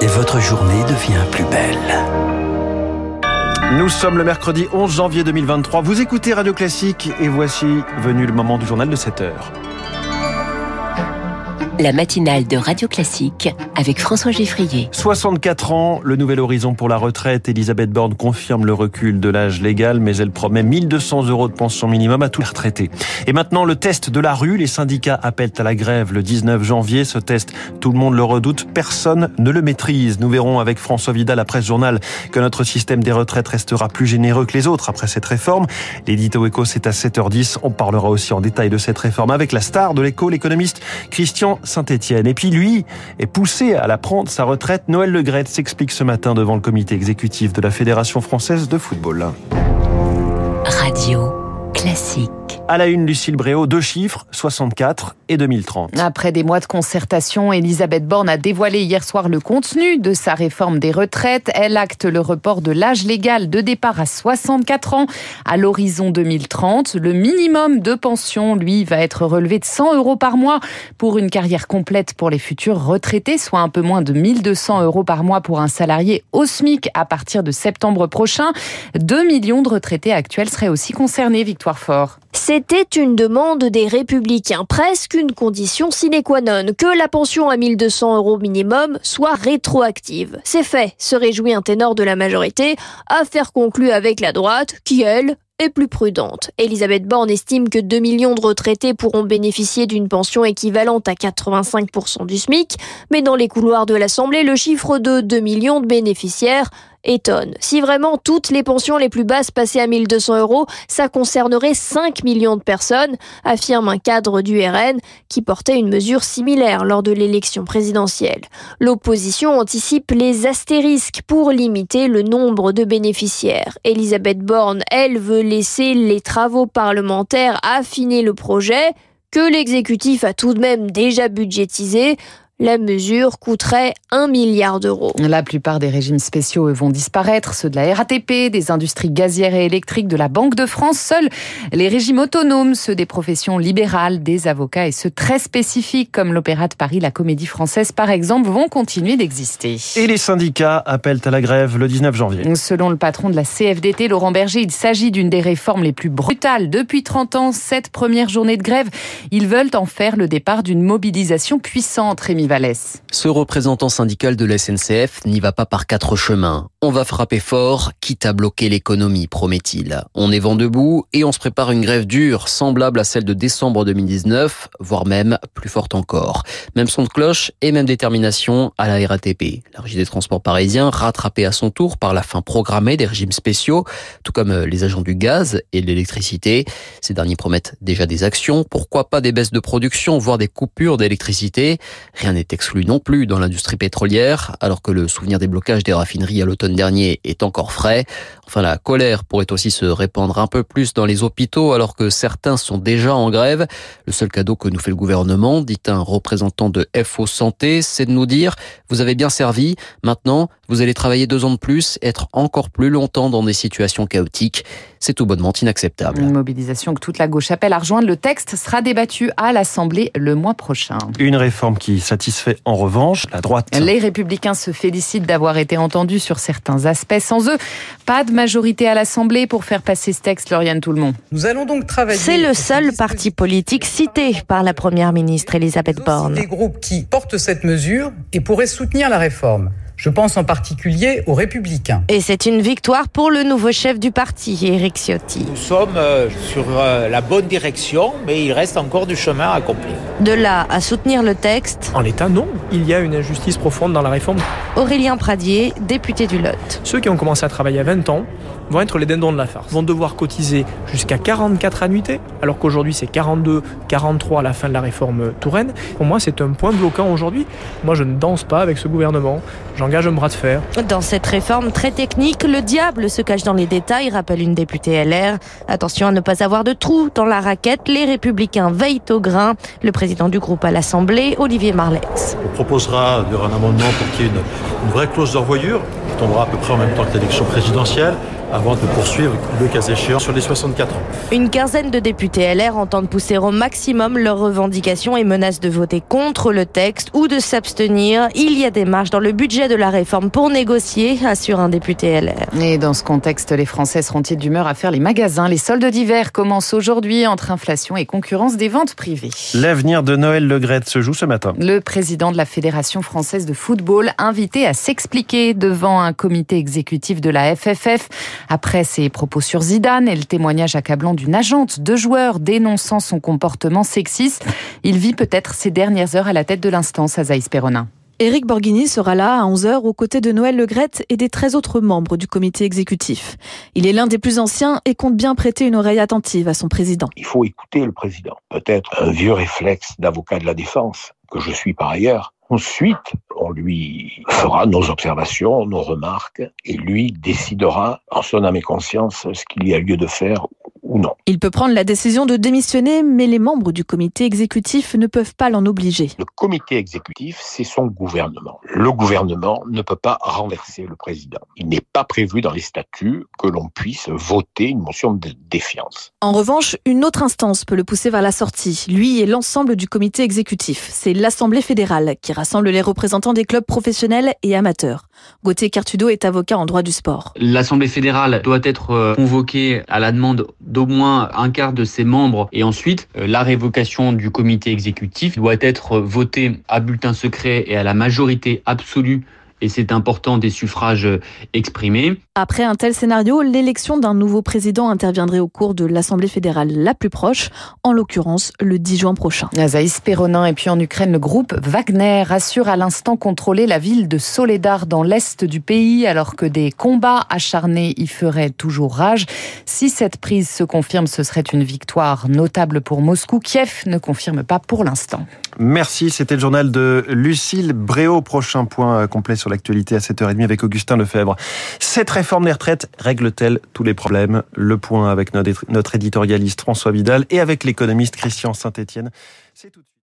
Et votre journée devient plus belle. Nous sommes le mercredi 11 janvier 2023. Vous écoutez Radio Classique et voici venu le moment du journal de 7 heures. La matinale de Radio Classique avec François Geffrier. 64 ans, le nouvel horizon pour la retraite. Elisabeth Borne confirme le recul de l'âge légal, mais elle promet 1200 euros de pension minimum à tous les retraités. Et maintenant, le test de la rue. Les syndicats appellent à la grève le 19 janvier. Ce test, tout le monde le redoute. Personne ne le maîtrise. Nous verrons avec François Vidal après ce journal que notre système des retraites restera plus généreux que les autres après cette réforme. L'édito éco, c'est à 7h10. On parlera aussi en détail de cette réforme avec la star de l'éco, l'économiste Christian Saint-Etienne. Et puis lui est poussé à la prendre sa retraite. Noël Legrette s'explique ce matin devant le comité exécutif de la Fédération française de football. Radio classique. À la une, Lucille Bréau, deux chiffres, 64 et 2030. Après des mois de concertation, Elisabeth Borne a dévoilé hier soir le contenu de sa réforme des retraites. Elle acte le report de l'âge légal de départ à 64 ans à l'horizon 2030. Le minimum de pension, lui, va être relevé de 100 euros par mois pour une carrière complète pour les futurs retraités, soit un peu moins de 1200 euros par mois pour un salarié au SMIC à partir de septembre prochain. 2 millions de retraités actuels seraient aussi concernés, Victoire Fort. C'était une demande des républicains, presque une condition sine qua non, que la pension à 1200 euros minimum soit rétroactive. C'est fait, se réjouit un ténor de la majorité, affaire conclue avec la droite, qui elle est plus prudente. Elisabeth Borne estime que 2 millions de retraités pourront bénéficier d'une pension équivalente à 85% du SMIC, mais dans les couloirs de l'Assemblée, le chiffre de 2 millions de bénéficiaires étonne. Si vraiment toutes les pensions les plus basses passaient à 1200 euros, ça concernerait 5 millions de personnes, affirme un cadre du RN qui portait une mesure similaire lors de l'élection présidentielle. L'opposition anticipe les astérisques pour limiter le nombre de bénéficiaires. Elisabeth Borne, elle, veut laisser les travaux parlementaires affiner le projet que l'exécutif a tout de même déjà budgétisé. La mesure coûterait 1 milliard d'euros. La plupart des régimes spéciaux vont disparaître, ceux de la RATP, des industries gazières et électriques, de la Banque de France. Seuls les régimes autonomes, ceux des professions libérales, des avocats et ceux très spécifiques comme l'Opéra de Paris, la Comédie Française par exemple, vont continuer d'exister. Et les syndicats appellent à la grève le 19 janvier. Selon le patron de la CFDT, Laurent Berger, il s'agit d'une des réformes les plus brutales depuis 30 ans. Cette première journée de grève, ils veulent en faire le départ d'une mobilisation puissante, Rémi ce représentant syndical de la SNCF n'y va pas par quatre chemins. On va frapper fort, quitte à bloquer l'économie, promet-il. On est vent debout et on se prépare une grève dure, semblable à celle de décembre 2019, voire même plus forte encore. Même son de cloche et même détermination à la RATP. La Régie des Transports parisiens, rattrapée à son tour par la fin programmée des régimes spéciaux, tout comme les agents du gaz et de l'électricité. Ces derniers promettent déjà des actions, pourquoi pas des baisses de production, voire des coupures d'électricité. Rien n'est exclu non plus dans l'industrie pétrolière, alors que le souvenir des blocages des raffineries à l'automne dernier est encore frais. Enfin, la colère pourrait aussi se répandre un peu plus dans les hôpitaux, alors que certains sont déjà en grève. Le seul cadeau que nous fait le gouvernement, dit un représentant de FO Santé, c'est de nous dire, vous avez bien servi, maintenant, vous allez travailler deux ans de plus, être encore plus longtemps dans des situations chaotiques. C'est tout bonnement inacceptable. Une mobilisation que toute la gauche appelle à rejoindre. Le texte sera débattu à l'Assemblée le mois prochain. Une réforme qui satisfait en revanche la droite. Les républicains se félicitent d'avoir été entendus sur certains aspects. Sans eux, pas de majorité à l'Assemblée pour faire passer ce texte, Lauriane Tout-le-Monde. Nous allons donc travailler. C'est le seul parti politique cité par la première ministre Elisabeth Borne. Des groupes qui portent cette mesure et pourraient soutenir la réforme. Je pense en particulier aux Républicains. Et c'est une victoire pour le nouveau chef du parti, Éric Ciotti. Nous sommes euh, sur euh, la bonne direction, mais il reste encore du chemin à accomplir. De là à soutenir le texte. En l'état, non. Il y a une injustice profonde dans la réforme. Aurélien Pradier, député du Lot. Ceux qui ont commencé à travailler à 20 ans vont être les dindons de la farce. Vont devoir cotiser jusqu'à 44 annuités, alors qu'aujourd'hui c'est 42, 43 à la fin de la réforme Touraine. Pour moi, c'est un point bloquant aujourd'hui. Moi, je ne danse pas avec ce gouvernement. J'engage un bras de fer. Dans cette réforme très technique, le diable se cache dans les détails, rappelle une députée LR. Attention à ne pas avoir de trous dans la raquette. Les républicains veillent au grain. Le président du groupe à l'Assemblée, Olivier Marlex. On proposera un amendement pour qu'il y ait une, une vraie clause de revoyure, qui tombera à peu près en même temps que l'élection présidentielle avant de poursuivre le cas échéant sur les 64 ans. Une quinzaine de députés LR entendent pousser au maximum leurs revendications et menacent de voter contre le texte ou de s'abstenir. Il y a des marges dans le budget de la réforme pour négocier, assure un député LR. Et dans ce contexte, les Français seront-ils d'humeur à faire les magasins? Les soldes d'hiver commencent aujourd'hui entre inflation et concurrence des ventes privées. L'avenir de Noël Legrette se joue ce matin. Le président de la Fédération française de football invité à s'expliquer devant un comité exécutif de la FFF après ses propos sur Zidane et le témoignage accablant d'une agente de joueurs dénonçant son comportement sexiste. Il vit peut-être ses dernières heures à la tête de l'instance, Azaïs Perronin. Éric Borghini sera là à 11h aux côtés de Noël Legrette et des 13 autres membres du comité exécutif. Il est l'un des plus anciens et compte bien prêter une oreille attentive à son président. Il faut écouter le président. Peut-être un vieux réflexe d'avocat de la défense, que je suis par ailleurs. Ensuite, on lui fera nos observations, nos remarques, et lui décidera en son âme et conscience ce qu'il y a lieu de faire ou non. Il peut prendre la décision de démissionner, mais les membres du comité exécutif ne peuvent pas l'en obliger. Le comité exécutif, c'est son gouvernement. Le gouvernement ne peut pas renverser le président. Il n'est pas prévu dans les statuts que l'on puisse voter une motion de défiance. En revanche, une autre instance peut le pousser vers la sortie. Lui et l'ensemble du comité exécutif. C'est l'Assemblée fédérale qui rassemble les représentants des clubs professionnels et amateurs. Gauthier Cartudo est avocat en droit du sport. L'Assemblée fédérale doit être convoquée à la demande d'au moins un quart de ses membres et ensuite la révocation du comité exécutif doit être votée à bulletin secret et à la majorité absolue et c'est important des suffrages exprimés. Après un tel scénario, l'élection d'un nouveau président interviendrait au cours de l'Assemblée fédérale la plus proche, en l'occurrence le 10 juin prochain. Azaïs Perronin et puis en Ukraine, le groupe Wagner assure à l'instant contrôler la ville de Soledar dans l'est du pays alors que des combats acharnés y feraient toujours rage. Si cette prise se confirme, ce serait une victoire notable pour Moscou. Kiev ne confirme pas pour l'instant. Merci, c'était le journal de Lucille Bréau. Prochain point complet sur l'actualité à 7h30 avec Augustin Lefebvre. Cette réforme des retraites règle-t-elle tous les problèmes? Le point avec notre éditorialiste François Vidal et avec l'économiste Christian Saint-Etienne. C'est tout